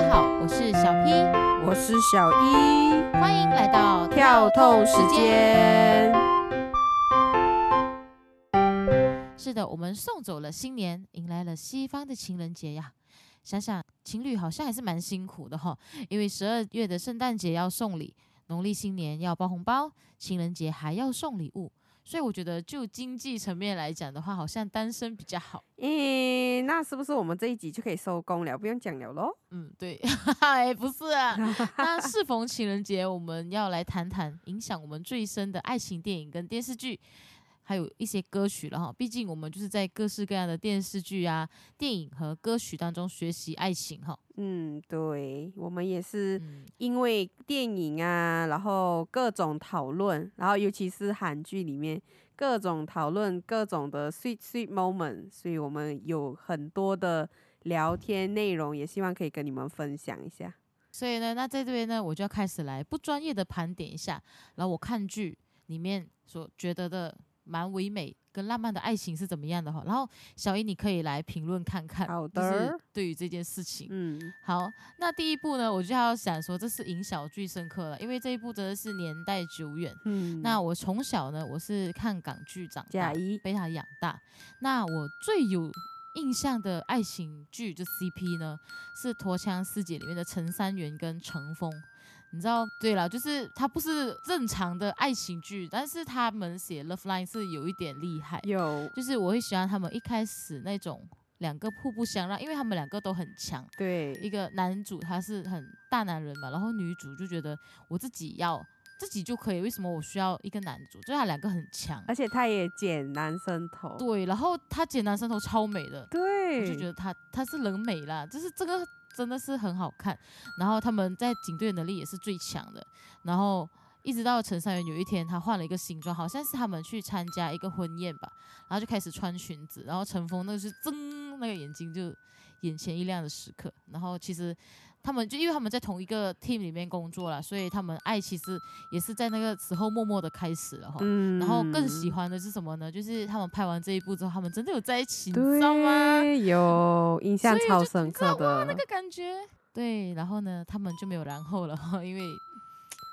家好，我是小 P，我是小一，欢迎来到跳痛时。间。是的，我们送走了新年，迎来了西方的情人节呀。想想情侣好像还是蛮辛苦的哈，因为十二月的圣诞节要送礼，农历新年要包红包，情人节还要送礼物，所以我觉得就经济层面来讲的话，好像单身比较好。诶，那是不是我们这一集就可以收工了？不用讲了喽。嗯，对，哎，不是啊。那适逢情人节，我们要来谈谈影响我们最深的爱情电影跟电视剧，还有一些歌曲了哈。毕竟我们就是在各式各样的电视剧啊、电影和歌曲当中学习爱情哈。嗯，对，我们也是嗯，因为电影啊，然后各种讨论，然后尤其是韩剧里面各种讨论各种的 sweet sweet moment，所以我们有很多的聊天内容，也希望可以跟你们分享一下。所以呢，那在这边呢，我就要开始来不专业的盘点一下，然后我看剧里面所觉得的蛮唯美跟浪漫的爱情是怎么样的哈。然后小一，你可以来评论看看，好就是的对于这件事情。嗯，好，那第一部呢，我就要想说，这是影响我最深刻了，因为这一部真的是年代久远。嗯，那我从小呢，我是看港剧长大被他养大。那我最有印象的爱情剧就 CP 呢，是《陀枪师姐》里面的陈三元跟程峰。你知道，对了，就是他不是正常的爱情剧，但是他们写 love line 是有一点厉害。有就是我会喜欢他们一开始那种两个互不相让，因为他们两个都很强。对一个男主他是很大男人嘛，然后女主就觉得我自己要自己就可以，为什么我需要一个男主？就他两个很强，而且他也剪男生头，对，然后他剪男生头超美的，对，我就觉得他他是人美啦，就是这个真的是很好看。然后他们在警队能力也是最强的，然后一直到陈三元有一天他换了一个新装，好像是他们去参加一个婚宴吧，然后就开始穿裙子，然后陈峰那个是睁那个眼睛就眼前一亮的时刻，然后其实。他们就因为他们在同一个 team 里面工作了，所以他们爱其实也是在那个时候默默的开始了哈。嗯然后更喜欢的是什么呢？就是他们拍完这一部之后，他们真的有在一起，你知道吗？对，有印象超深刻的，那个感觉。对，然后呢，他们就没有然后了哈，因为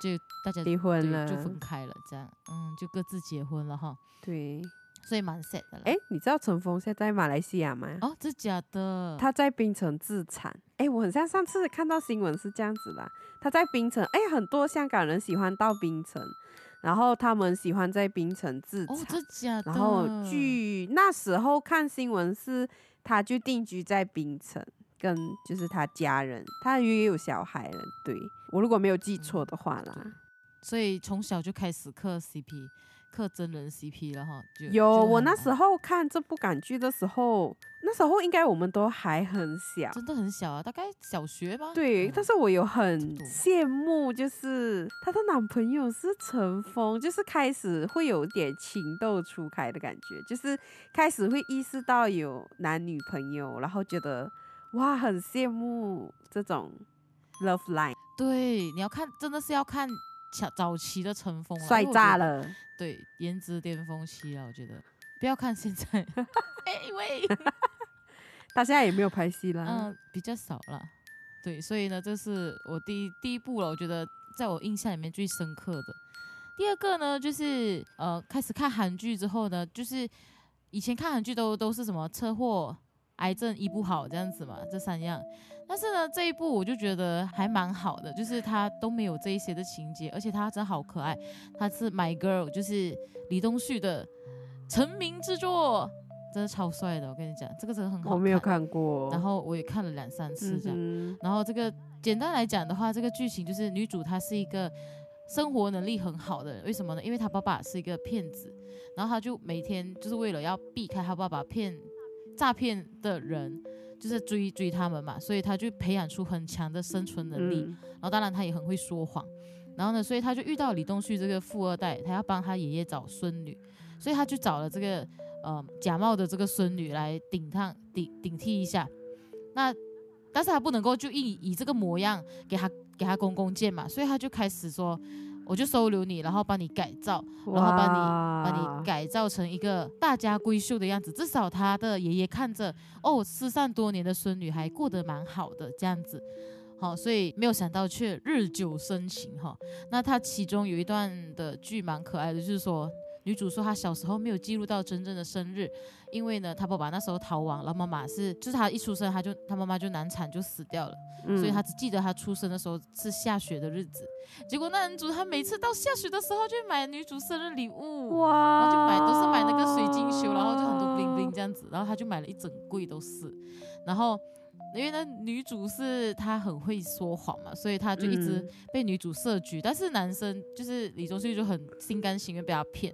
就大家离婚了，就分开了，这样，嗯，就各自结婚了哈，对。所以蛮 sad 的啦。哎，你知道陈峰现在在马来西亚吗？哦，这假的？他在槟城自产。哎，我很像上次看到新闻是这样子啦，他在槟城，哎，很多香港人喜欢到槟城，然后他们喜欢在槟城自产。哦，这假的？然后据那时候看新闻是，他就定居在槟城，跟就是他家人，他也有小孩了。对我如果没有记错的话啦，所以从小就开始磕 CP，磕真人 CP 了哈。就有我那时候候看这部港剧的时候，那时候应该我们都还很小。真的很小啊，大概小学吧。对，嗯但是我有很羡慕，就是她的男朋友是陈峰，就是开始会有点情窦初开的感觉，就是开始会意识到有男女朋友，然后觉得哇，很羡慕这种 love line，对，你要看，真的是要看早早期的陈峰啊，帅。炸了。对，颜值巅峰期啊，我觉得不要看现在，哎因为他现在也没有拍戏啦，嗯比较少了。对，所以呢，这是我第一第一部了，我觉得在我印象里面最深刻的。第二个呢，就是呃，开始看韩剧之后呢，就是以前看韩剧都都是什么车祸、癌症医不好这样子嘛，这三样。但是呢，这一部我就觉得还蛮好的，就是它都没有这一些的情节，而且它真的好可爱。它是 My Girl，就是李东旭的成名之作，真的超帅的。我跟你讲，这个真的很好看我没有看过。然后我也看了两三次这样。嗯然后这个简单来讲的话，这个剧情就是女主她是一个生活能力很好的人，为什么呢？因为她爸爸是一个骗子，然后她就每天就是为了要避开她爸爸骗诈骗的人，就是追追他们嘛，所以他就培养出很强的生存能力。嗯然后当然他也很会说谎，然后呢，所以他就遇到李东旭这个富二代，他要帮他爷爷找孙女，所以他就找了这个呃假冒的这个孙女来顶上顶顶替一下。那但是他不能够就以以这个模样给他给他公公见嘛，所以他就开始说，我就收留你，然后帮你改造，然后帮你把你改造成一个大家闺秀的样子，至少他的爷爷看着，哦，失散多年的孙女还过得蛮好的这样子。好，所以没有想到却日久生情哈。那他其中有一段的剧蛮可爱的，就是说女主说她小时候没有记录到真正的生日，因为呢她爸爸那时候逃亡，然后妈妈是就是她一出生她就她妈妈就难产就死掉了，所以她只记得她出生的时候是下雪的日子。结果那男主他每次到下雪的时候就买女主生日礼物，哇，然后就买都是买那个水晶球，然后就很多 bling bling 这样子，然后他就买了一整柜都是，然后。因为那女主是她很会说谎嘛，所以她就一直被女主设局。但是男生就是李宗旭就很心甘情愿被她骗。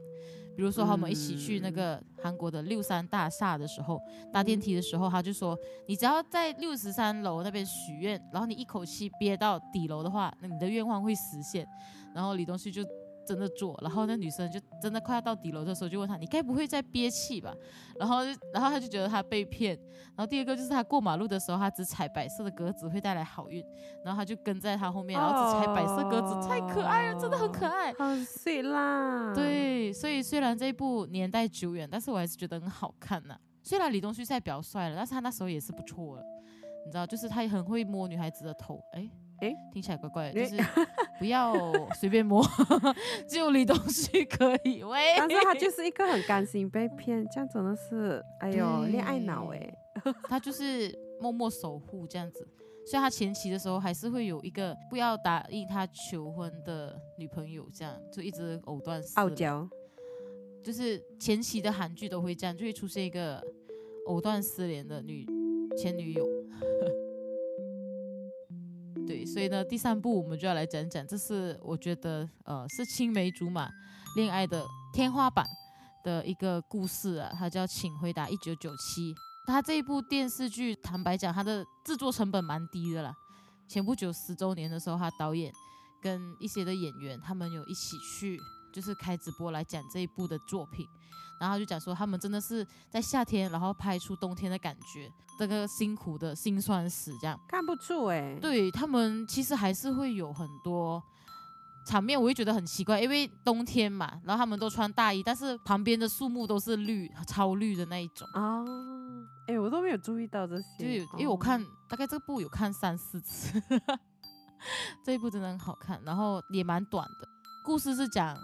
比如说他们一起去那个韩国的六三大厦的时候，搭电梯的时候，他就说：“你只要在六十三楼那边许愿，然后你一口气憋到底楼的话，那你的愿望会实现。”然后李东旭就。真的做，然后那女生就真的快要到底楼的时候，就问他：“你该不会在憋气吧？”然后，然后他就觉得他被骗。然后第二个就是他过马路的时候，他只踩白色的格子会带来好运，然后他就跟在他后面，然后只踩白色格子，太可爱了，真的很可爱，好碎啦。对，所以虽然这一部年代久远，但是我还是觉得很好看呐。虽然李东旭现在比较帅了，但是他那时候也是不错了，你知道，就是他也很会摸女孩子的头，哎。哎，听起来怪怪的，就是不要随便摸，只有李东旭可以。喂，但是他就是一个很甘心被骗，这样真的是，哎呦，恋爱脑哎。他就是默默守护这样子，所以他前期的时候还是会有一个不要答应他求婚的女朋友，这样就一直藕断丝。傲娇，就是前期的韩剧都会这样，就会出现一个藕断丝连的女前女友。对，所以呢，第三部我们就要来讲讲，这是我觉得呃是青梅竹马恋爱的天花板的一个故事啊，它叫《请回答一九九七》。它这一部电视剧，坦白讲，它的制作成本蛮低的啦。前不久十周年的时候，他导演跟一些的演员，他们有一起去，就是开直播来讲这一部的作品。然后就讲说，他们真的是在夏天，然后拍出冬天的感觉，这个辛苦的辛酸史这样看不出哎。对他们其实还是会有很多场面，我会觉得很奇怪，因为冬天嘛，然后他们都穿大衣，但是旁边的树木都是绿，超绿的那一种啊。哎，我都没有注意到这些，就因为我看大概这部有看三四次，这一部真的很好看，然后也蛮短的，故事是讲。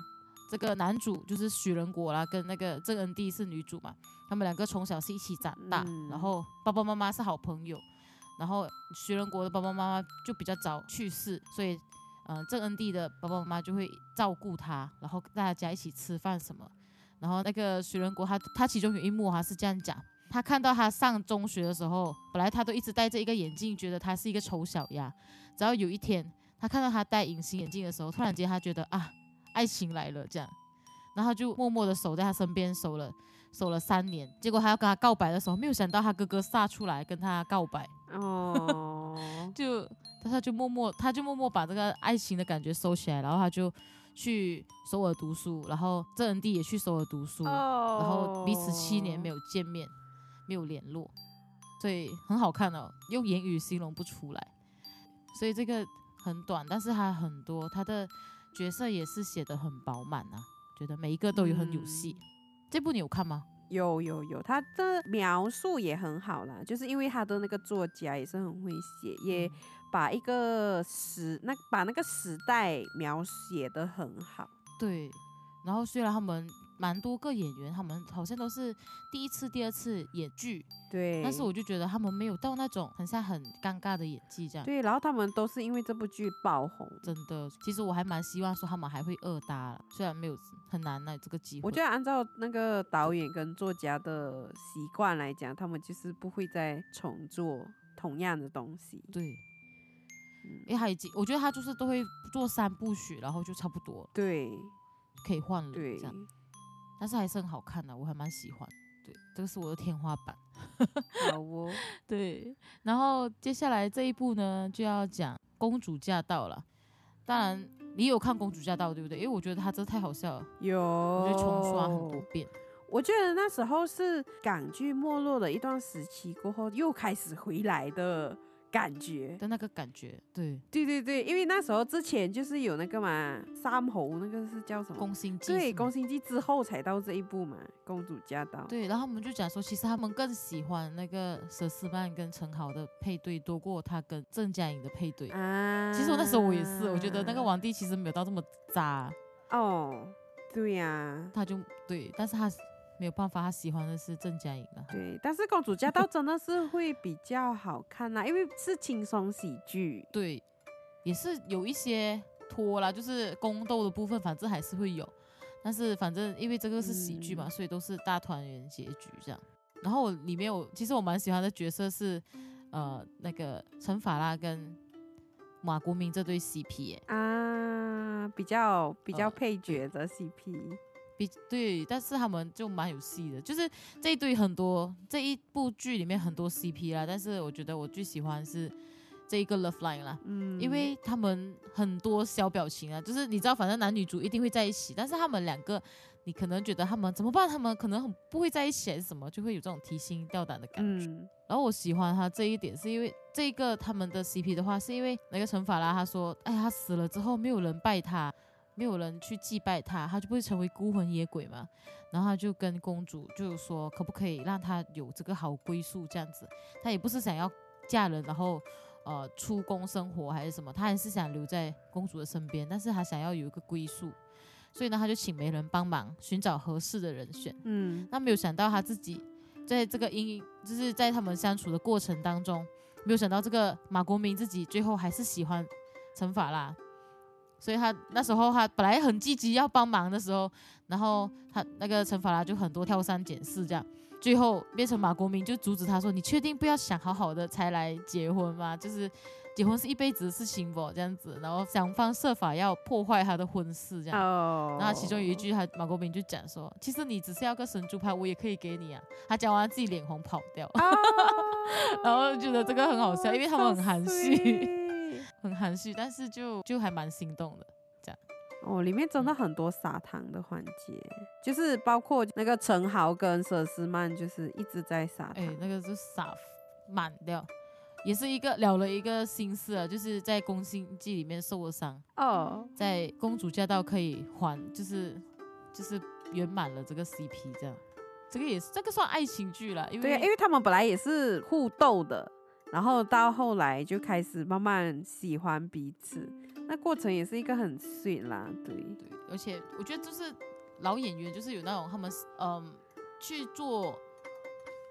这个男主就是许仁国啦，跟那个郑恩地是女主嘛。他们两个从小是一起长大，然后爸爸妈妈是好朋友。然后许仁国的爸爸妈妈就比较早去世，所以，嗯，郑恩地的爸爸妈妈就会照顾他，然后大家一起吃饭什么。然后那个许仁国他他其中有一幕他是这样讲：他看到他上中学的时候，本来他都一直戴着一个眼镜，觉得他是一个丑小鸭。只要有一天他看到他戴隐形眼镜的时候，突然间他觉得啊。爱情来了，这样，然后就默默的守在他身边，守了守了三年。结果他要跟他告白的时候，没有想到他哥哥杀出来跟他告白。哦，就他就默默，他就默默把这个爱情的感觉收起来，然后他就去首尔读书，然后郑恩地也去首尔读书，然后彼此七年没有见面，没有联络，所以很好看哦，用言语形容不出来。所以这个很短，但是它很多，它的。角色也是写的很饱满啊，觉得每一个都有很有戏。这部你有看吗？有有有，他的描述也很好啦，就是因为他的那个作家也是很会写，也把一个时那把那个时代描写的很好。对，然后虽然他们。蛮多个演员，他们好像都是第一次、第二次演剧，对。但是我就觉得他们没有到那种很像很尴尬的演技这样。对，然后他们都是因为这部剧爆红，真的。其实我还蛮希望说他们还会二搭了，虽然没有很难呢这个机会。我觉得按照那个导演跟作家的习惯来讲，他们就是不会再重做同样的东西。对，因为他已经，我觉得他就是都会做三部曲，然后就差不多，对，可以换了这样。但是还是很好看的，我还蛮喜欢。对，这个是我的天花板。好哦。对，然后接下来这一部呢，就要讲《公主驾到》了。当然，你有看《公主驾到》对不对？因为我觉得它真的太好笑了。有。我就重刷很多遍。我觉得那时候是港剧没落的一段时期过后，又开始回来的感觉。的那个感觉，对，对对对，因为那时候之前就是有那个嘛，三猴那个是叫什么？宫心计对，宫心计之后才到这一步嘛，公主驾到。对，然后我们就讲说，其实他们更喜欢那个佘诗曼跟陈豪的配对多过他跟郑嘉颖的配对。啊，其实我那时候我也是，我觉得那个皇帝其实没有到这么渣，哦，对呀、他就对，但是他没有办法，他喜欢的是郑嘉颖啊。对，但是公主驾到真的是会比较好看啦，因为是轻松喜剧。对，也是有一些拖啦，就是宫斗的部分，反正还是会有。但是反正因为这个是喜剧嘛，嗯所以都是大团圆结局这样。然后我里面我其实我蛮喜欢的角色是，呃，那个陈法拉跟马国明这对 CP 耶、啊，比较比较呃配角的 CP，比对，但是他们就蛮有戏的，就是这一对很多这一部剧里面很多 CP 啦，但是我觉得我最喜欢是这一个 Love Line 啦，嗯，因为他们很多小表情啊，就是你知道，反正男女主一定会在一起，但是他们两个，你可能觉得他们怎么办？他们可能很不会在一起还是什么，就会有这种提心吊胆的感觉。嗯然后我喜欢他这一点，是因为这个他们的 CP 的话，是因为那个陈法拉他说，哎，他死了之后没有人拜他，没有人去祭拜他，他就不会成为孤魂野鬼嘛。然后他就跟公主就说，可不可以让他有这个好归宿这样子？他也不是想要嫁人，然后呃出宫生活还是什么，他还是想留在公主的身边，但是他想要有一个归宿，所以呢，他就请媒人帮忙寻找合适的人选。嗯那没有想到他自己在这个因，就是在他们相处的过程当中，没有想到这个马国明自己最后还是喜欢陈法拉，所以他那时候他本来很积极要帮忙的时候，然后他那个陈法拉就很多挑三拣四这样。最后变成马国明就阻止他说：“你确定不要想好好的才来结婚吗？就是结婚是一辈子的事情不？这样子，然后想方设法要破坏他的婚事这样。哦，然后其中有一句，他马国明就讲说：“其实你只是要个神猪牌，我也可以给你啊。”他讲完自己脸红跑掉，啊，然后觉得这个很好笑，因为他们很含蓄很含蓄，但是就就还蛮心动的这样。哦，里面真的很多撒糖的环节，就是包括那个陈豪跟佘诗曼，就是一直在撒糖。哎，那个是撒满掉，也是一个了了一个心思啊，就是在宫心计里面受了伤，哦，在公主驾到可以还，就是就是圆满了这个 CP 这样。这个也是，这个算爱情剧了，因为因为他们本来也是互斗的，然后到后来就开始慢慢喜欢彼此，那过程也是一个很 sweet 啦，对，对，而且我觉得就是老演员，就是有那种他们嗯去做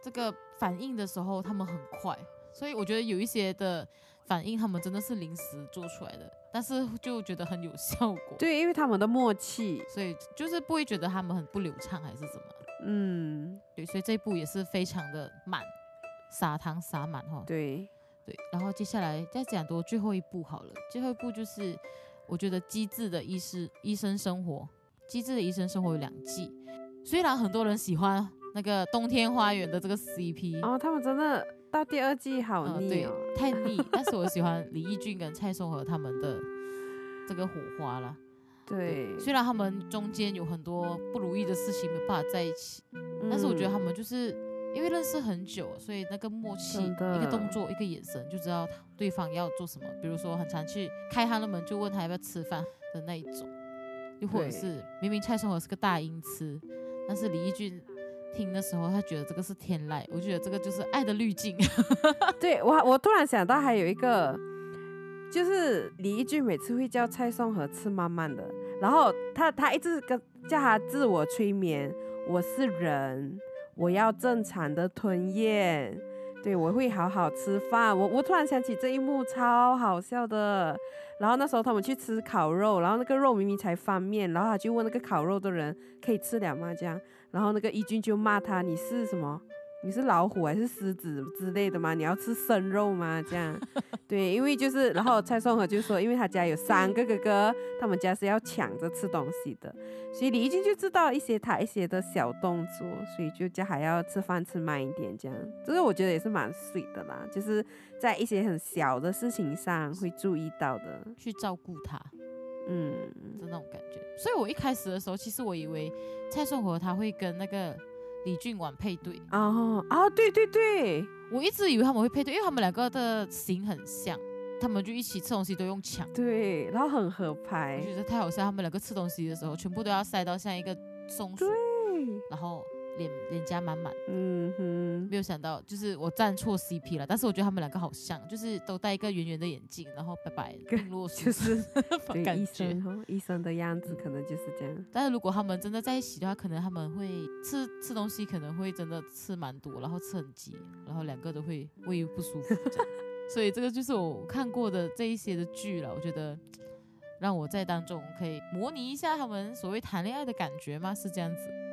这个反应的时候，他们很快，所以我觉得有一些的反应，他们真的是临时做出来的，但是就觉得很有效果。对，因为他们的默契，所以就是不会觉得他们很不流畅还是什么。嗯，对，所以这一部也是非常的满，撒糖撒满哈。对，对，然后接下来再讲多最后一步好了，最后一步就是我觉得《机智的医师医生生活》，《机智的医生生活》有两季，虽然很多人喜欢那个冬天花园的这个 CP，、哦，他们真的到第二季好呃对腻哦，，太腻，但是我喜欢李翊君跟蔡松和他们的这个火花啦。对，虽然他们中间有很多不如意的事情没办法在一起，但是我觉得他嗯们就是因为认识很久，所以那个默契，一个动作，一个眼神，就知道他对方要做什么。比如说，很常去开他的门，就问他要不要吃饭的那一种，又或者是明明蔡松和是个大音痴，但是李翊君听的时候，他觉得这个是天籁，我觉得这个就是爱的滤镜。对我，我突然想到还有一个，就是李翊君每次会叫蔡松和吃慢慢的，然后他他一直跟叫他自我催眠，我是人，我要正常的吞咽，对我会好好吃饭。我我突然想起这一幕超好笑的，然后那时候他们去吃烤肉，然后那个肉明明才翻面，然后他就问那个烤肉的人可以吃了吗？这样，然后那个一军就骂他你是什么？你是老虎还是狮子之类的吗？你要吃生肉吗？这样，对，因为就是，然后蔡颂和就说，因为他家有三个哥哥，他们家是要抢着吃东西的，所以李翊君就知道一些他一些的小动作，所以就叫还要吃饭吃慢一点，这样，这个我觉得也是蛮 sweet 的啦，就是在一些很小的事情上会注意到的，去照顾他嗯，就那种感觉。所以我一开始的时候，其实我以为蔡颂和他会跟那个李俊婉配对。啊啊，对对对，我一直以为他们会配对，因为他们两个的型很像，他们就一起吃东西都用抢，对，然后很合拍我，觉得太好笑。他们两个吃东西的时候，全部都要塞到像一个松鼠，对，然后脸脸颊满满。嗯哼。没有想到，就是我站错 CP 了，但是我觉得他们两个好像，就是都戴一个圆圆的眼镜，然后白白就属是 感觉生。哈，医生的样子可能就是这样。但是如果他们真的在一起的话，可能他们会吃吃东西，可能会真的吃蛮多，然后吃很急，然后两个都会胃不舒服这样。所以这个就是我看过的这一些的剧了，我觉得让我在当中可以模拟一下他们所谓谈恋爱的感觉吗？是这样子。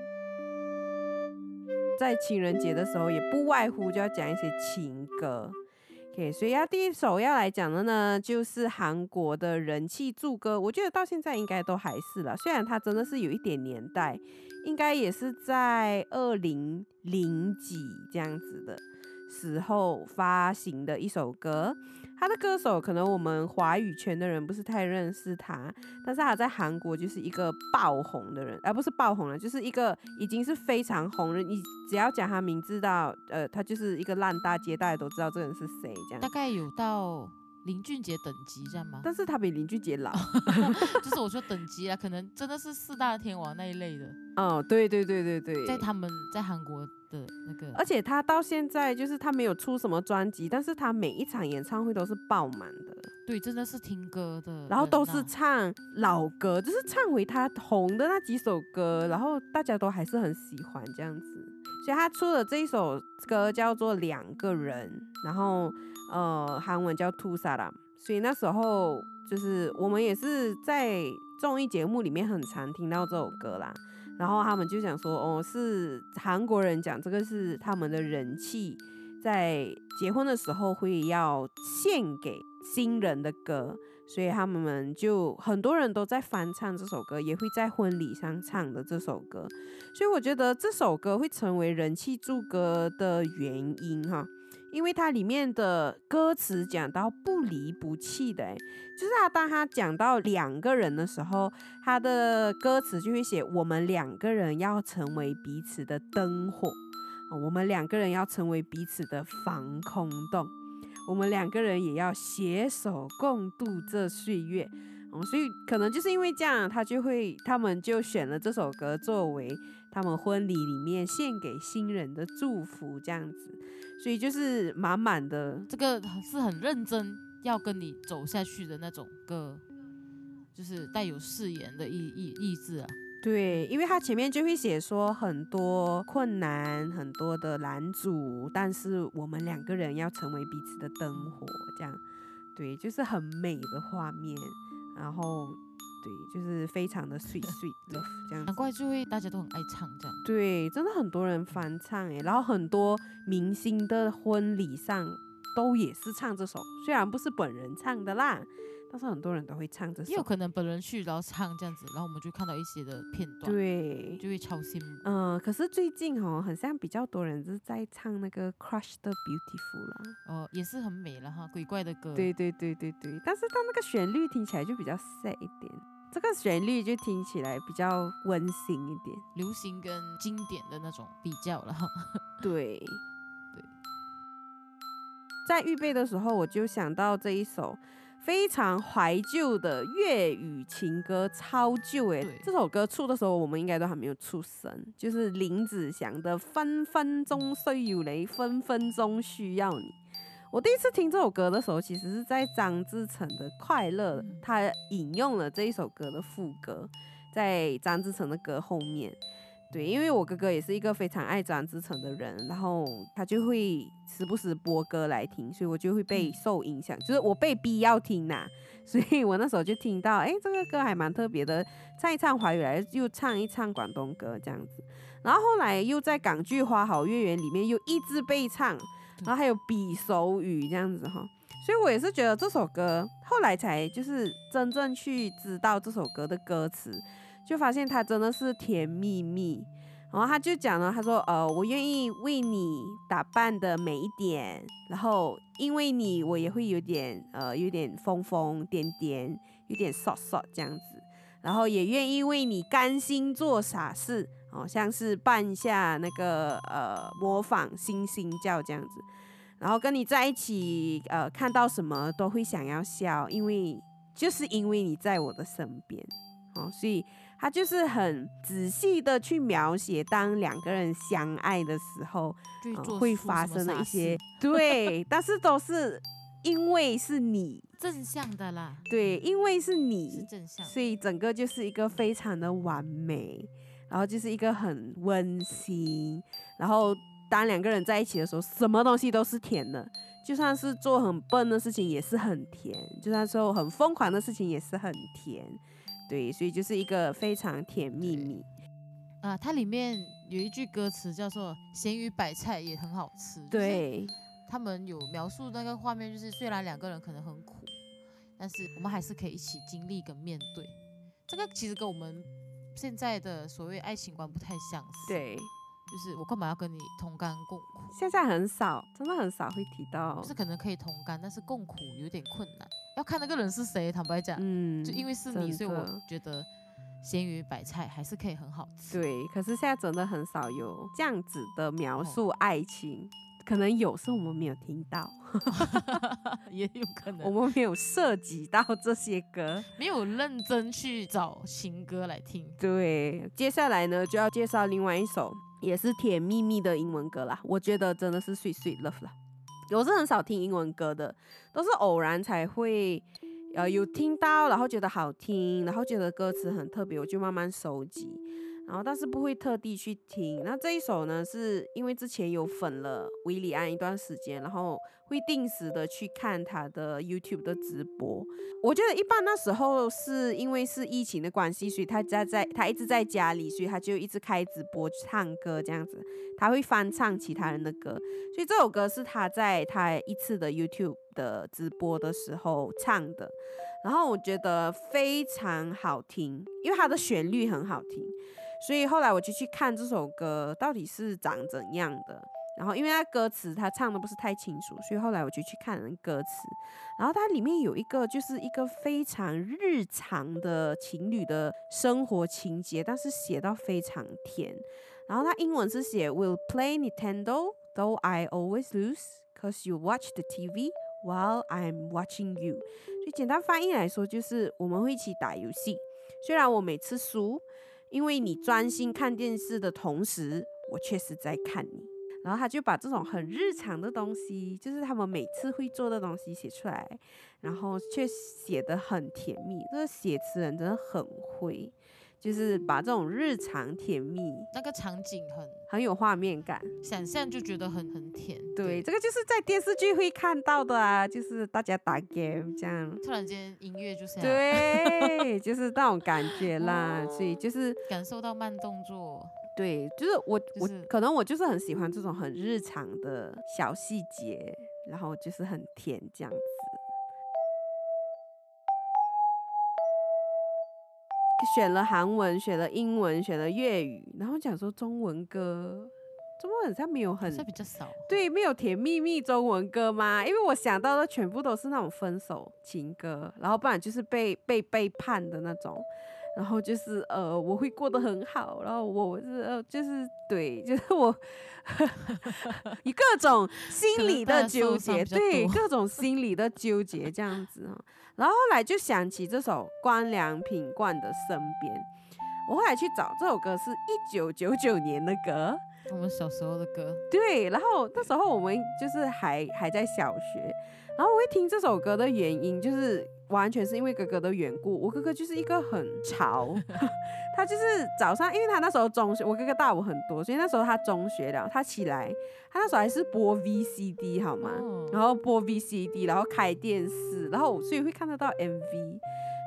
在情人节的时候，也不外乎就要讲一些情歌。OK，所以要第一首要来讲的呢，就是韩国的人气助歌。我觉得到现在应该都还是了，虽然它真的是有一点年代，应该也是在二零零几这样子的时候发行的一首歌。他的歌手可能我们华语圈的人不是太认识他，但是他在韩国就是一个爆红的人，而、不是爆红了，就是一个已经是非常红人。你只要讲他名字到，呃，他就是一个烂大街，大家都知道这个人是谁这样大。概有到林俊杰等级这样吗？但是他比林俊杰老。就是我说等级啊，可能真的是四大天王那一类的，哦，对对对对对，在他们在韩国那个，而且他到现在就是他没有出什么专辑，但是他每一场演唱会都是爆满的。对，真的是听歌的，然后都是唱老歌，就是唱回他红的那几首歌，然后大家都还是很喜欢这样子。所以他出的这一首歌叫做《两个人》，然后呃韩文叫《Two Saram》，所以那时候就是我们也是在综艺节目里面很常听到这首歌啦。然后他们就讲说，哦，是韩国人讲这个是他们的人气，在结婚的时候会要献给新人的歌，所以他们就很多人都在翻唱这首歌，也会在婚礼上唱的这首歌。所以我觉得这首歌会成为人气助歌的原因哈，因为它里面的歌词讲到不离不弃的，诶，就是他当他讲到两个人的时候，他的歌词就会写我们两个人要成为彼此的灯火，我们两个人要成为彼此的防空洞，我们两个人也要携手共度这岁月。哦，所以可能就是因为这样，他就会，他们就选了这首歌作为他们婚礼里面献给新人的祝福，这样子，所以就是满满的这个是很认真要跟你走下去的那种歌，就是带有誓言的意意意志啊。对，因为他前面就会写说很多困难，很多的拦阻，但是我们两个人要成为彼此的灯火，这样，对，就是很美的画面，然后对，就是非常的 sweet sweet love 这样子难。怪就会大家都很爱唱这样。对，真的很多人翻唱哎，然后很多明星的婚礼上都也是唱这首，虽然不是本人唱的啦，但是很多人都会唱这首。也有可能本人去然后唱这样子，然后我们就看到一些的片段，对，就会超羡慕。嗯、可是最近哦，很像比较多人是在唱那个 Crush 的 Beautiful 啦。哦，也是很美了哈，鬼怪的歌。对对对对对，但是它那个旋律听起来就比较 sad 一点，这个旋律就听起来比较温馨一点。流行跟经典的那种比较了哈。对对，在预备的时候，我就想到这一首非常怀旧的粤语情歌，超旧诶。这首歌出的时候，我们应该都还没有出生，就是林子祥的《分分钟需要你，分分钟需要你》。我第一次听这首歌的时候，其实是在张志成的《快乐》，他引用了这一首歌的副歌，在张志成的歌后面。对，因为我哥哥也是一个非常爱张志成的人，然后他就会时不时播歌来听，所以我就会被受影响，就是我被逼要听呐、所以我那时候就听到，哎，这个歌还蛮特别的，唱一唱华语来，又唱一唱广东歌这样子，然后后来又在港剧《花好月圆》里面又一直被唱，然后还有比手语这样子哈，所以我也是觉得这首歌后来才就是真正去知道这首歌的歌词，就发现它真的是甜蜜蜜。然后他就讲了，他说，呃，我愿意为你打扮的美一点，然后因为你，我也会有点，呃，有点疯疯癫癫，有点傻傻这样子，然后也愿意为你甘心做傻事，哦，像是扮一下那个呃模仿星星叫这样子，然后跟你在一起，呃，看到什么都会想要笑，因为就是因为你在我的身边，哦，所以他就是很仔细的去描写当两个人相爱的时候，呃会发生的一些对，但是都是因为是你 正向的啦，对，因为是是你，正向。所以整个就是一个非常的完美，然后就是一个很温馨，然后当两个人在一起的时候，什么东西都是甜的，就算是做很笨的事情也是很甜，就算做很疯狂的事情也是很甜，对，所以就是一个非常甜蜜蜜。啊，它里面有一句歌词叫做“咸鱼白菜也很好吃”，对，他们有描述那个画面，就是虽然两个人可能很苦，但是我们还是可以一起经历跟面对。这个其实跟我们现在的所谓爱情观不太相似。，对，就是我干嘛要跟你同甘共苦？现在很少，真的很少会提到就，是可能可以同甘，但是共苦有点困难，要看那个人是谁。坦白讲，嗯，就因为是你，所以我觉得咸鱼白菜还是可以很好吃。对，可是现在真的很少有这样子的描哦述爱情，可能有是我们没有听到，也有可能我们没有涉及到这些歌。没有认真去找新歌来听。对，接下来呢就要介绍另外一首也是甜蜜蜜的英文歌啦，我觉得真的是 sweet sweet love 啦。我是很少听英文歌的，都是偶然才会。呃，有听到，然后觉得好听，然后觉得歌词很特别，我就慢慢收集，然后但是不会特地去听。那这一首呢，是因为之前有粉了维里安一段时间，然后会定时的去看他的 YouTube 的直播。我觉得一般那时候是因为是疫情的关系，所以他在在他一直在家里，所以他就一直开直播唱歌这样子。他会翻唱其他人的歌，所以这首歌是他在他一次的 YouTube 的直播的时候唱的。然后我觉得非常好听，因为它的旋律很好听，所以后来我就去看这首歌到底是长怎样的。然后因为它歌词他唱的不是太清楚，所以后来我就去看歌词。然后它里面有一个就是一个非常日常的情侣的生活情节，但是写到非常甜。然后它英文是写 Will play Nintendo, though I always lose, cause you watch the TV while I'm watching you。所以简单翻译来说，就是我们会一起打游戏，虽然我每次输，因为你专心看电视的同时，我确实在看你。然后他就把这种很日常的东西，就是他们每次会做的东西写出来，然后却写得很甜蜜。这个写词人真的很会，就是把这种日常甜蜜那个场景很很有画面感。想象就觉得很很甜。对，这个就是在电视剧会看到的啊，就是大家打 game 这样。突然间音乐就是要对，就是那种感觉啦，所以就是感受到慢动作，对，就是我、我就是可能我就是很喜欢这种很日常的小细节，然后就是很甜这样子。选了韩文，选了英文，选了粤语，然后讲说中文歌，中文好像没有很比较少。对，没有甜蜜蜜中文歌吗？因为我想到的全部都是那种分手情歌，然后不然就是被被背叛的那种，然后就是呃我会过得很好，然后我是呃就是对，就是我以各种心理的纠结，对 各种心理的纠结这样子哈。然后后来就想起这首关良品冠的《身边》，我后来去找这首歌是一九九九年的歌。我们小时候的歌，对，然后那时候我们就是还还在小学，然后我会听这首歌的原因，就是完全是因为哥哥的缘故。我哥哥就是一个很潮，他就是早上，因为他那时候中学，我哥哥大我很多，所以那时候他中学了，他起来，他那时候还是播 VCD 好吗？哦然后播 VCD，然后开电视，然后所以会看得到 MV，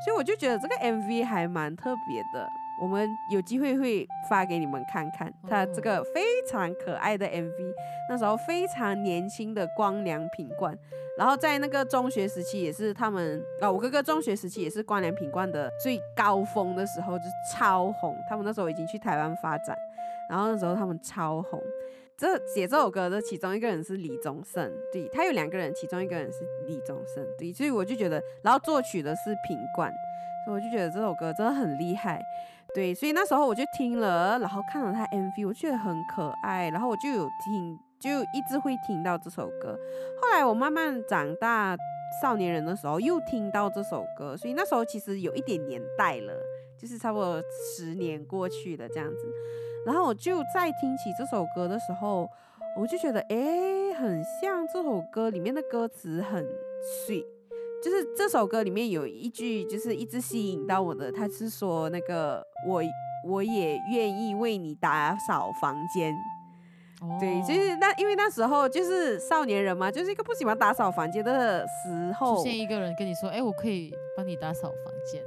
所以我就觉得这个 MV 还蛮特别的。我们有机会会发给你们看看，他这个非常可爱的 MV，那时候非常年轻的光良品冠，然后在那个中学时期也是他们啊、我哥哥中学时期也是光良品冠的最高峰的时候，就是超红。他们那时候已经去台湾发展，然后那时候他们超红。这写这首歌的其中一个人是李宗盛，对他有两个人，其中一个人是李宗盛，对，所以我就觉得，然后作曲的是品冠，所以我就觉得这首歌真的很厉害。对，所以那时候我就听了，然后看了他 MV，我觉得很可爱，然后我就有听，就一直会听到这首歌。后来我慢慢长大，少年人的时候又听到这首歌，所以那时候其实有一点年代了，就是差不多十年过去了这样子。然后我就再听起这首歌的时候，我就觉得，哎，很像这首歌里面的歌词很水。就是这首歌里面有一句，就是一直吸引到我的，他是说那个我我也愿意为你打扫房间。对，就是那因为那时候就是少年人嘛，就是一个不喜欢打扫房间的时候，出现一个人跟你说，哎，我可以帮你打扫房间。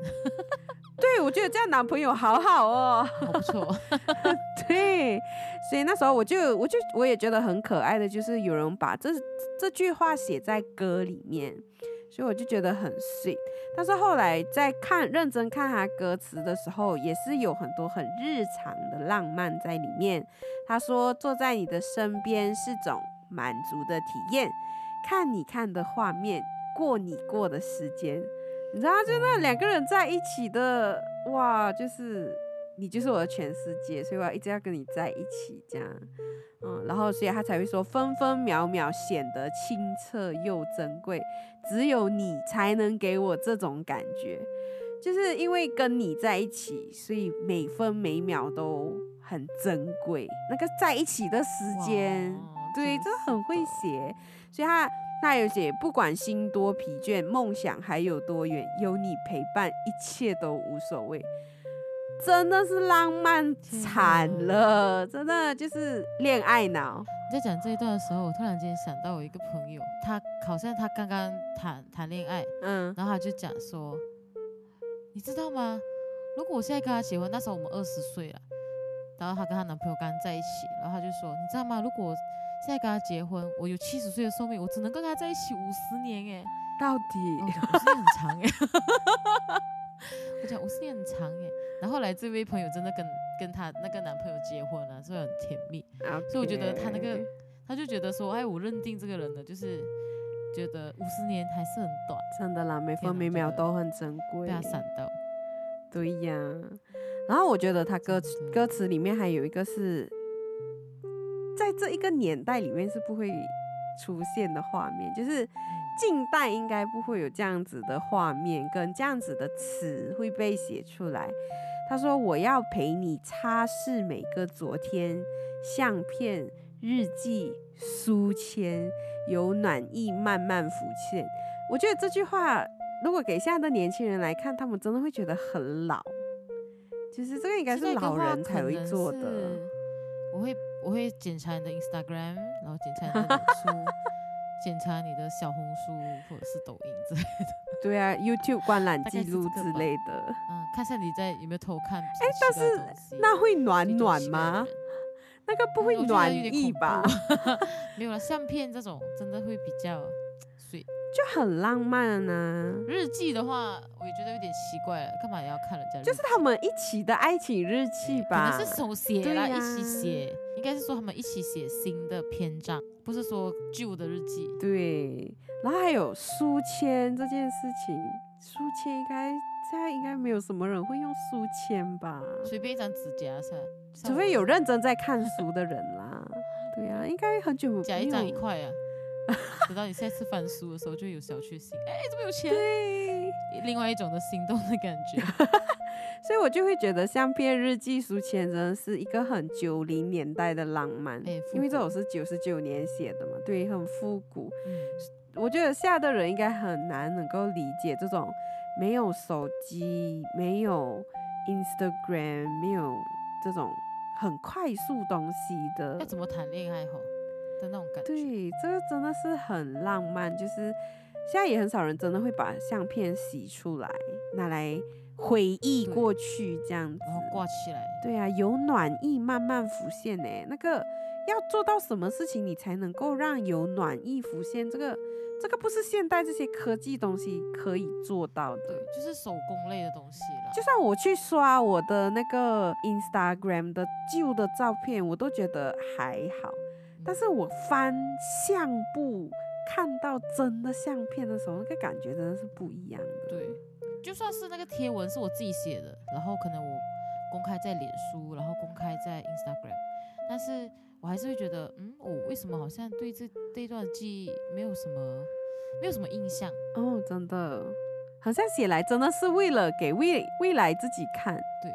对，我觉得这样男朋友好好哦，不错。对，所以那时候我就我就我也觉得很可爱的，就是有人把这这句话写在歌里面。所以我就觉得很 sweet，但是后来在看认真看他歌词的时候，也是有很多很日常的浪漫在里面。他说坐在你的身边是种满足的体验，看你看的画面，过你过的时间，你知道，就那两个人在一起的，哇，就是你就是我的全世界，所以我要一直要跟你在一起，这样。嗯，然后所以他才会说分分秒秒显得清澈又珍贵，只有你才能给我这种感觉，就是因为跟你在一起，所以每分每秒都很珍贵。那个在一起的时间，对，真的很会写。所以他他有写，不管心多疲倦，梦想还有多远，有你陪伴，一切都无所谓。真的是浪漫惨了，真的就是恋爱脑。你在讲这一段的时候，我突然间想到我一个朋友，他好像他刚刚谈谈恋爱，嗯，然后他就讲说，你知道吗？如果我现在跟他结婚，那时候我们二十岁了，然后她跟她男朋友刚在一起，然后他就说，你知道吗？如果我现在跟他结婚，我有七十岁的寿命，我只能跟他在一起五十年，哎，到底五十年很长，哎。我讲五十年很长耶，然后来这位朋友真的跟跟他那个男朋友结婚了，所以很甜蜜。所以我觉得她那个她就觉得说，哎，我认定这个人了，就是觉得五十年还是很短，真的啦，每分每秒都很珍贵。被他闪到，对呀。然后我觉得他歌词歌词里面还有一个是在这一个年代里面是不会出现的画面，就是。近代应该不会有这样子的画面跟这样子的词会被写出来。他说：“我要陪你擦拭每个昨天，相片、日记、书签，有暖意慢慢浮现。”我觉得这句话如果给现在的年轻人来看，他们真的会觉得很老。其实这个应该是老人才会做的。我会我会检查你的 Instagram，然后检查你的书。检查你的小红书或者是抖音之类的，对啊，YouTube 观览记录之类的，嗯，看下你在有没有偷看。哎，但是那会暖暖吗？那个不会暖意吧？没有了，相片这种真的会比较水。就很浪漫呢。日记的话，我也觉得有点奇怪了，干嘛也要看人家？就是他们一起的爱情日记吧？可能是手写啦，一起写，应该是说他们一起写新的篇章，不是说旧的日记。对，然后还有书签这件事情，书签应该现在应该没有什么人会用书签吧？随便一张纸夹噻，除非有认真在看书的人啦。对呀，应该很久夹一张一块啊。等到你下次翻书的时候，就有小确幸。哎，怎么有钱？对，另外一种的心动的感觉。所以我就会觉得相片、日记、书签真的是一个很九零年代的浪漫，因为这首是九十九年写的嘛，对，很复古。嗯，我觉得现在的人应该很难能够理解这种没有手机、没有 Instagram、没有这种很快速东西的，要怎么谈恋爱？吼。的那种感觉，对，这个真的是很浪漫。就是现在也很少人真的会把相片洗出来，拿来回忆过去这样子，然后挂起来。对啊，有暖意慢慢浮现呢。那个要做到什么事情，你才能够让有暖意浮现？这个这个不是现代这些科技东西可以做到的，就是手工类的东西了。就算我去刷我的那个 Instagram 的旧的照片，我都觉得还好。但是我翻相簿看到真的相片的时候，那个感觉真的是不一样的。对，就算是那个贴文是我自己写的，然后可能我公开在脸书，然后公开在 Instagram，但是我还是会觉得，嗯，我为什么好像对这这段记忆没有什么没有什么印象？哦，真的，好像写来真的是为了给未未来自己看。对，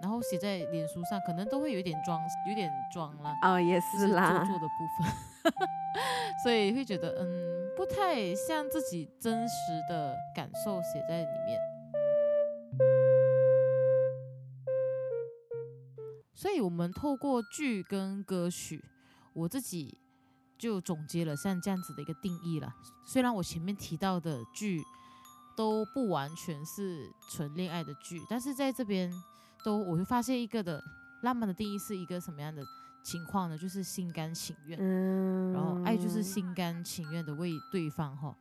然后写在脸书上，可能都会有一点装，有点装啦，哦，也就是是啦做，作的部分，所以会觉得，嗯，不太像自己真实的感受写在里面。所以，我们透过剧跟歌曲，我自己就总结了像这样子的一个定义了。虽然我前面提到的剧都不完全是纯恋爱的剧，但是在这边都我会发现一个的浪漫的定义是一个什么样的情况呢？就是心甘情愿。嗯，然后爱就是心甘情愿的为对方哈，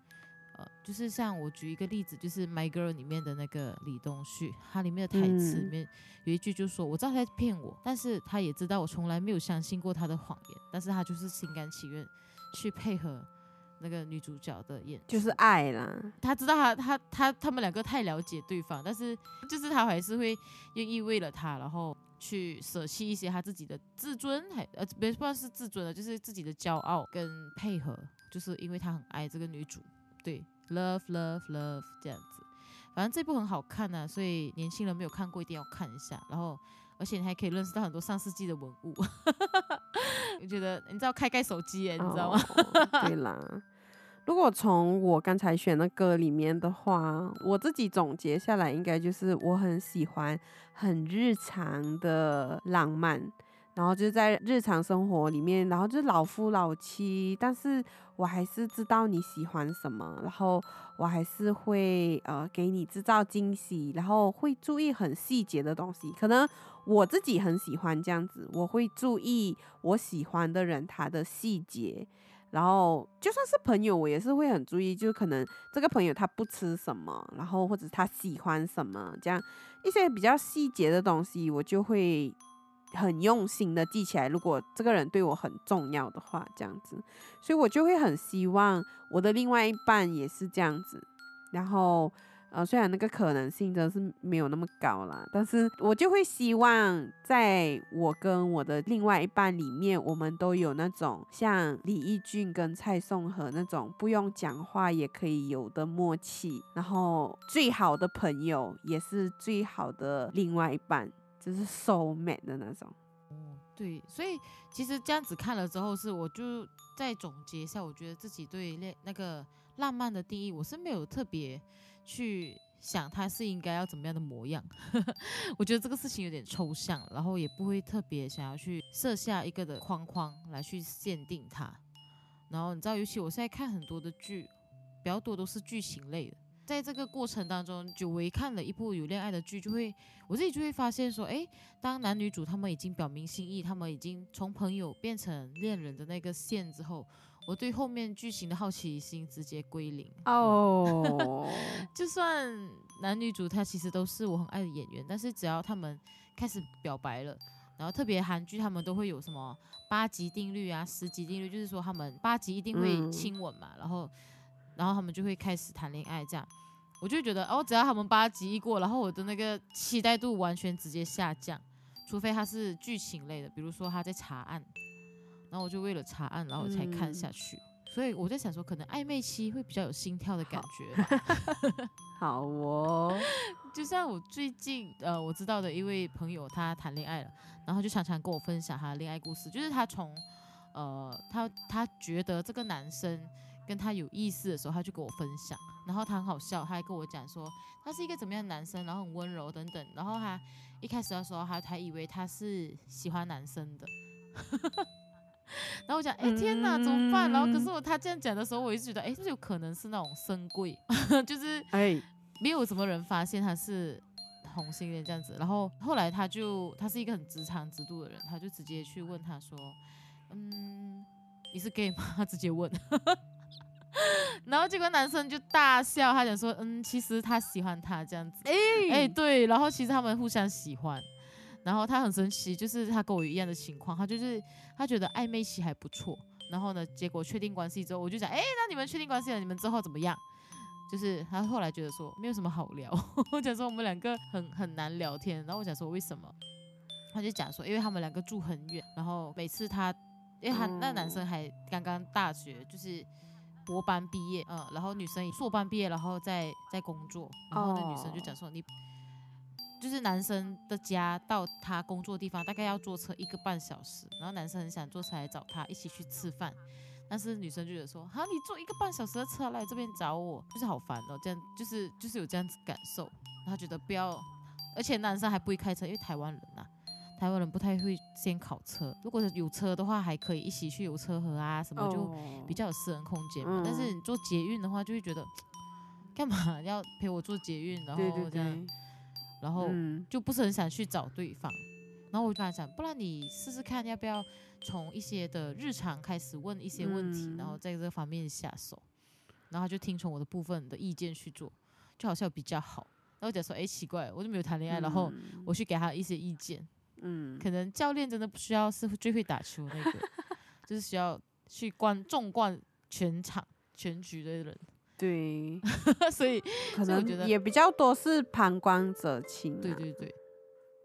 呃，就是像我举一个例子，就是《My Girl》里面的那个李东旭，他里面的台词里嗯面有一句就说：“我知道他在骗我，但是他也知道我从来没有相信过他的谎言，但是他就是心甘情愿去配合那个女主角的演，就是爱啦。他知道他他他他们两个太了解对方，但是就是他还是会愿意为了他，然后去舍弃一些他自己的自尊，还呃别不算是自尊了，就是自己的骄傲跟配合，就是因为他很爱这个女主，对，love love love 这样子。反正这部很好看啊、所以年轻人没有看过一定要看一下。然后，而且你还可以认识到很多上世纪的文物。我觉得你知道开盖手机耶，你知道吗？哦？对 啦。如果从我刚才选的歌里面的话，我自己总结下来，应该就是我很喜欢很日常的浪漫，然后就是在日常生活里面，然后就是老夫老妻，但是我还是知道你喜欢什么，然后我还是会呃给你制造惊喜，然后会注意很细节的东西。可能我自己很喜欢这样子，我会注意我喜欢的人他的细节。然后就算是朋友，我也是会很注意，就可能这个朋友他不吃什么，然后或者他喜欢什么，这样一些比较细节的东西，我就会很用心的记起来。如果这个人对我很重要的话，这样子，所以我就会很希望我的另外一半也是这样子。然后，呃，虽然那个可能性真的是没有那么高啦，但是我就会希望在我跟我的另外一半里面，我们都有那种像李义俊跟蔡颂和那种不用讲话也可以有的默契，然后最好的朋友也是最好的另外一半，就是 so man 的那种。对，所以其实这样子看了之后，是我就再总结一下，我觉得自己对恋那个浪漫的定义，我是没有特别去想它是应该要怎么样的模样。我觉得这个事情有点抽象，然后也不会特别想要去设下一个的框框来去限定它。然后你知道，尤其我现在看很多的剧，比较多都是剧情类的。在这个过程当中，久违看了一部有恋爱的剧，就会我自己就会发现说，诶，当男女主他们已经表明心意，他们已经从朋友变成恋人的那个线之后，我对后面剧情的好奇心直接归零。哦，就算男女主他其实都是我很爱的演员，但是只要他们开始表白了，然后特别韩剧他们都会有什么八级定律啊、十级定律，就是说他们八级一定会嗯亲吻嘛，然后然后他们就会开始谈恋爱这样。我就觉得哦，只要他们八集一过，然后我的那个期待度完全直接下降，除非他是剧情类的，比如说他在查案，然后我就为了查案，然后我才看下嗯去。所以我在想说，可能暧昧期会比较有心跳的感觉吧。好哦，就像我最近呃我知道的一位朋友，他谈恋爱了，然后就常常跟我分享他的恋爱故事，就是他从呃他他觉得这个男生跟他有意思的时候，他就跟我分享，然后他很好笑，他还跟我讲说他是一个怎么样的男生，然后很温柔等等，然后他一开始的时候他还以为他是喜欢男生的。然后我讲，哎天哪，怎么办？然后可是我他这样讲的时候，我一直觉得，哎，是不是有可能是那种深柜，就是哎，没有什么人发现他是同性恋这样子。然后后来他就他是一个很直肠直肚的人，他就直接去问他说：“嗯，你是 gay 吗？”他直接问。然后结果男生就大笑，他讲说：“嗯，其实他喜欢他这样子。”哎哎，对，然后其实他们互相喜欢，然后他很神奇，就是他跟我一样的情况，他就是他觉得暧昧期还不错，然后呢，结果确定关系之后，我就讲，哎，那你们确定关系了，你们之后怎么样？就是他后来觉得说没有什么好聊，我讲说我们两个很很难聊天，然后我讲说为什么？他就讲说，因为他们两个住很远，然后每次他，因为他那男生还刚刚大学，就是博班毕业，嗯，然后女生硕班毕业，然后在在工作，然后那女生就讲说，你就是男生的家到他工作的地方大概要坐车一个半小时，然后男生很想坐车来找他一起去吃饭，但是女生就觉得说，好，你坐一个半小时的车来这边找我，就是好烦哦，这样就是就是有这样子感受，他觉得不要，而且男生还不会开车，因为台湾人呐。台湾人不太会先考车，如果是有车的话，还可以一起去游车河啊，什么就比较有私人空间嘛。但是你坐捷运的话，就会觉得 干嘛要陪我坐捷运，然后这样，然后就不是很想去找对方。然后我就跟他讲，不然你试试看，要不要从一些的日常开始问一些问题，然后在这方面下手。然后他就听从我的部分的意见去做，就好像比较好。然后我讲说，哎，奇怪，我就没有谈恋爱，然后我去给他一些意见。嗯，可能教练真的不需要是最会打球那个，就是需要去观纵观全场全局的人。对，所以可能也比较多是旁观者清。对对对，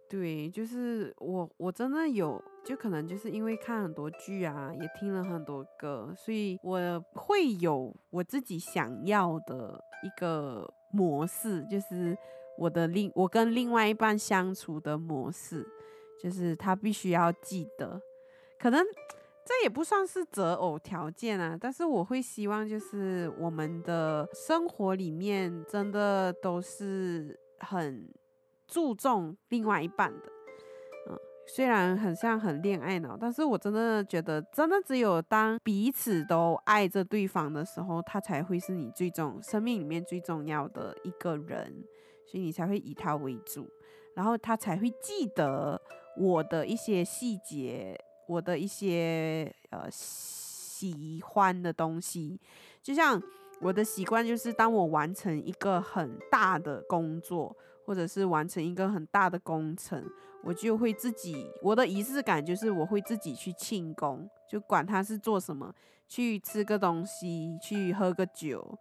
对，就是我我真的有，就可能就是因为看很多剧啊，也听了很多歌，所以我会有我自己想要的一个模式，就是我的另我跟另外一半相处的模式。就是他必须要记得，可能这也不算是择偶条件啊，但是我会希望就是我们的生活里面真的都是很注重另外一半的，嗯，虽然很像很恋爱脑，但是我真的觉得真的只有当彼此都爱着对方的时候，他才会是你最重生命里面最重要的一个人，所以你才会以他为主，然后他才会记得。我的一些细节，我的一些呃喜欢的东西，就像我的习惯，就是当我完成一个很大的工作，或者是完成一个很大的工程，我就会自己我的仪式感就是我会自己去庆功，就管他是做什么，去吃个东西，去喝个酒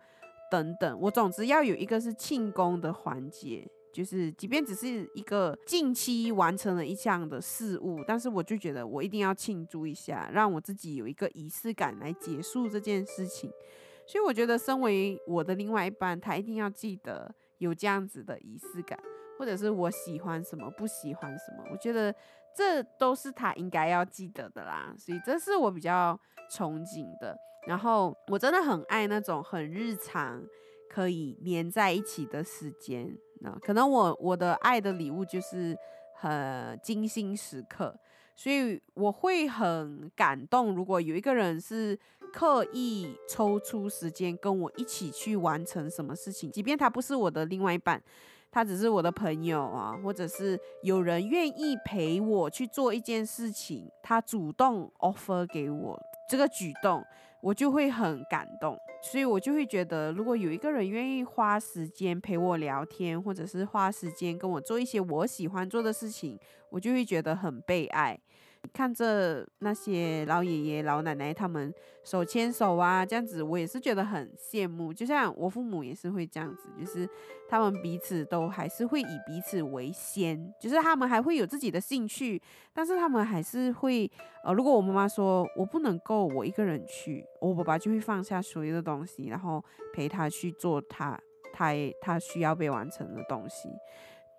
等等，我总之要有一个是庆功的环节。就是，即便只是一个近期完成了一项的事物，但是我就觉得我一定要庆祝一下，让我自己有一个仪式感来结束这件事情。所以我觉得，身为我的另外一半，他一定要记得有这样子的仪式感，或者是我喜欢什么，不喜欢什么，我觉得这都是他应该要记得的啦。所以这是我比较憧憬的。然后我真的很爱那种很日常可以黏在一起的时间。可能我我的爱的礼物就是很精心时刻，所以我会很感动。如果有一个人是刻意抽出时间跟我一起去完成什么事情，即便他不是我的另外一半，他只是我的朋友啊，或者是有人愿意陪我去做一件事情，他主动 offer 给我这个举动。我就会很感动，所以我就会觉得，如果有一个人愿意花时间陪我聊天，或者是花时间跟我做一些我喜欢做的事情，我就会觉得很被爱。看着那些老爷爷老奶奶他们手牵手啊，这样子我也是觉得很羡慕。就像我父母也是会这样子，就是他们彼此都还是会以彼此为先，就是他们还会有自己的兴趣，但是他们还是会呃，如果我妈妈说我不能够我一个人去，我爸爸就会放下所有的东西，然后陪他去做他他他需要被完成的东西。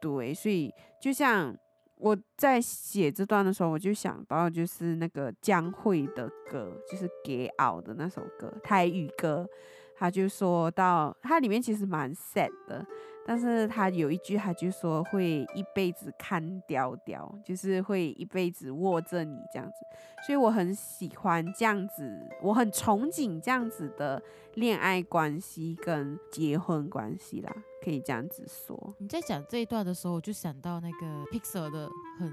对，所以就像。我在写这段的时候，我就想到就是那个江蕙的歌，就是《给傲》的那首歌，台语歌。他就说到，它里面其实蛮 sad 的，但是他有一句，他就说会一辈子看雕雕，就是会一辈子握着你这样子。所以我很喜欢这样子，我很憧憬这样子的恋爱关系跟结婚关系啦，可以这样子说。你在讲这一段的时候，我就想到那个 Pixar 的很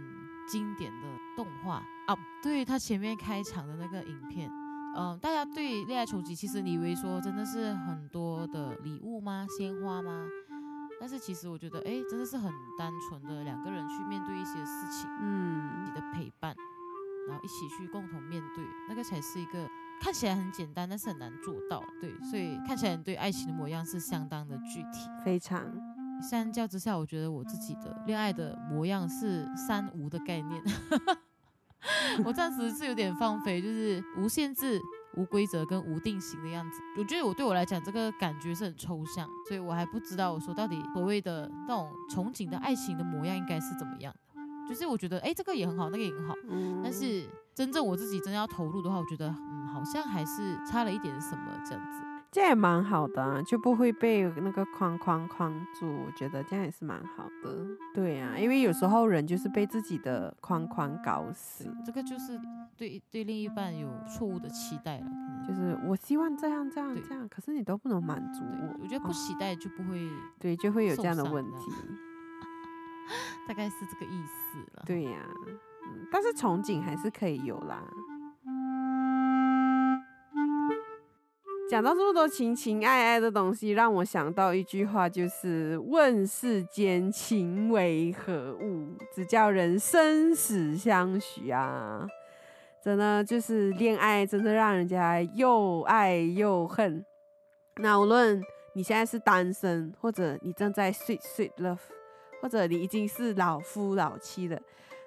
经典的动画啊，对他前面开场的那个影片。嗯，大家对恋爱冲击，其实你以为说真的是很多的礼物吗？鲜花吗？但是其实我觉得，哎，真的是很单纯的两个人去面对一些事情，嗯，你的陪伴，然后一起去共同面对，那个才是一个看起来很简单，但是很难做到。对，所以看起来你对爱情的模样是相当的具体，非常。相较之下，我觉得我自己的恋爱的模样是三无的概念。我暂时是有点放飞，就是无限制、无规则跟无定型的样子。我觉得我对我来讲，这个感觉是很抽象，所以我还不知道我说到底所谓的那种憧憬的爱情的模样应该是怎么样的。就是我觉得，哎，这个也很好，那个也很好，但是真正我自己真的要投入的话，我觉得，嗯，好像还是差了一点什么这样子。这也蛮好的，就不会被那个框框框住。我觉得这样也是蛮好的。对呀，因为有时候人就是被自己的框框搞死。这个就是对对另一半有错误的期待了。就是我希望这样这样这样，可是你都不能满足我。我觉得不期待就不会对，就会有这样的问题。大概是这个意思了。对呀，嗯，但是憧憬还是可以有啦。讲到这么多情情爱爱的东西，让我想到一句话，就是“问世间情为何物，只叫人生死相许”啊！真的就是恋爱，真的让人家又爱又恨。那无论你现在是单身，或者你正在 sweet sweet love，或者你已经是老夫老妻了，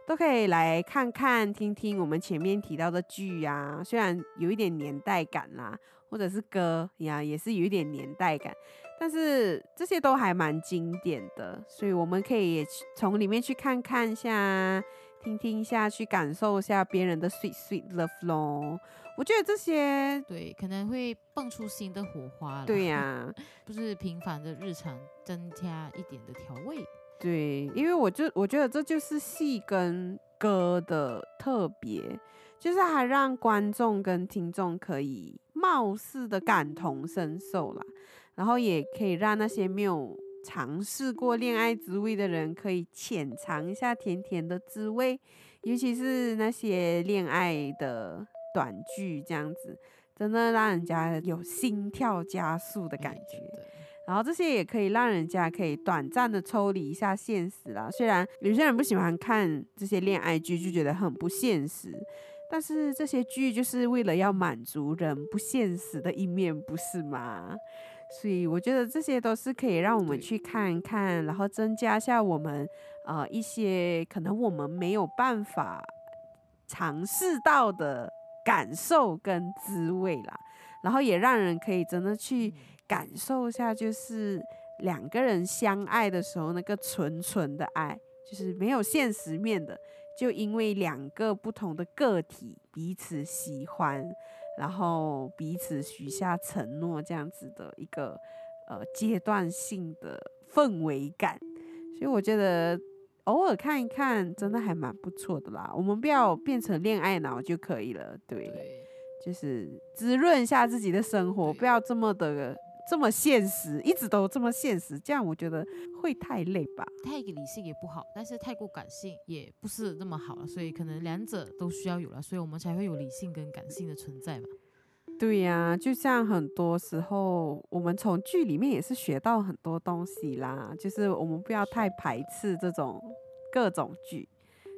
都可以来看看、听听我们前面提到的剧呀。虽然有一点年代感啦。或者是歌呀，也是有一点年代感，但是这些都还蛮经典的，所以我们可以也从里面去看看一下，听听一下，去感受一下别人的 sweet sweet love 咯。我觉得这些对可能会蹦出新的火花。对呀，不是平凡的日常增加一点的调味。对，因为我就我觉得这就是戏跟歌的特别，就是还让观众跟听众可以。貌似的感同身受啦，然后也可以让那些没有尝试过恋爱滋味的人，可以浅尝一下甜甜的滋味。尤其是那些恋爱的短剧，这样子真的让人家有心跳加速的感觉。然后这些也可以让人家可以短暂的抽离一下现实啦。虽然有些人不喜欢看这些恋爱剧，就觉得很不现实。但是这些剧就是为了要满足人不现实的一面，不是吗？所以我觉得这些都是可以让我们去看看，然后增加下我们呃一些可能我们没有办法尝试到的感受跟滋味啦。然后也让人可以真的去感受一下，就是两个人相爱的时候那个纯纯的爱，就是没有现实面的。就因为两个不同的个体彼此喜欢，然后彼此许下承诺，这样子的一个呃阶段性的氛围感，所以我觉得偶尔看一看，真的还蛮不错的啦。我们不要变成恋爱脑就可以了，对，就是滋润一下自己的生活，不要这么的。这么现实，一直都这么现实，这样我觉得会太累吧。太理性也不好，但是太过感性也不是那么好了，所以可能两者都需要有了，所以我们才会有理性跟感性的存在嘛。对呀，就像很多时候我们从剧里面也是学到很多东西啦，就是我们不要太排斥这种各种剧，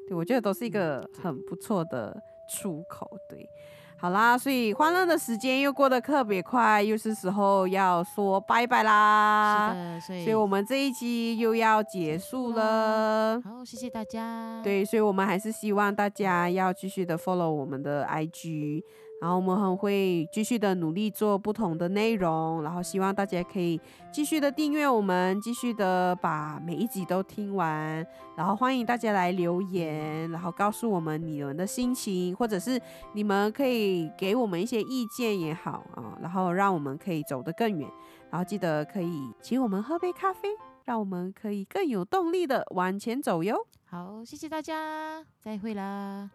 对我觉得都是一个很不错的出口，对。好啦，所以欢乐的时间又过得特别快，又是时候要说拜拜啦。是的，所以，所以我们这一期又要结束了。好，谢谢大家。对，所以我们还是希望大家要继续的 follow 我们的 IG。然后我们很会继续的努力做不同的内容，然后希望大家可以继续的订阅我们，继续的把每一集都听完。然后欢迎大家来留言，然后告诉我们你们的心情，或者是你们可以给我们一些意见也好啊，然后让我们可以走得更远。然后记得可以请我们喝杯咖啡，让我们可以更有动力的往前走哟。好，谢谢大家，再会啦。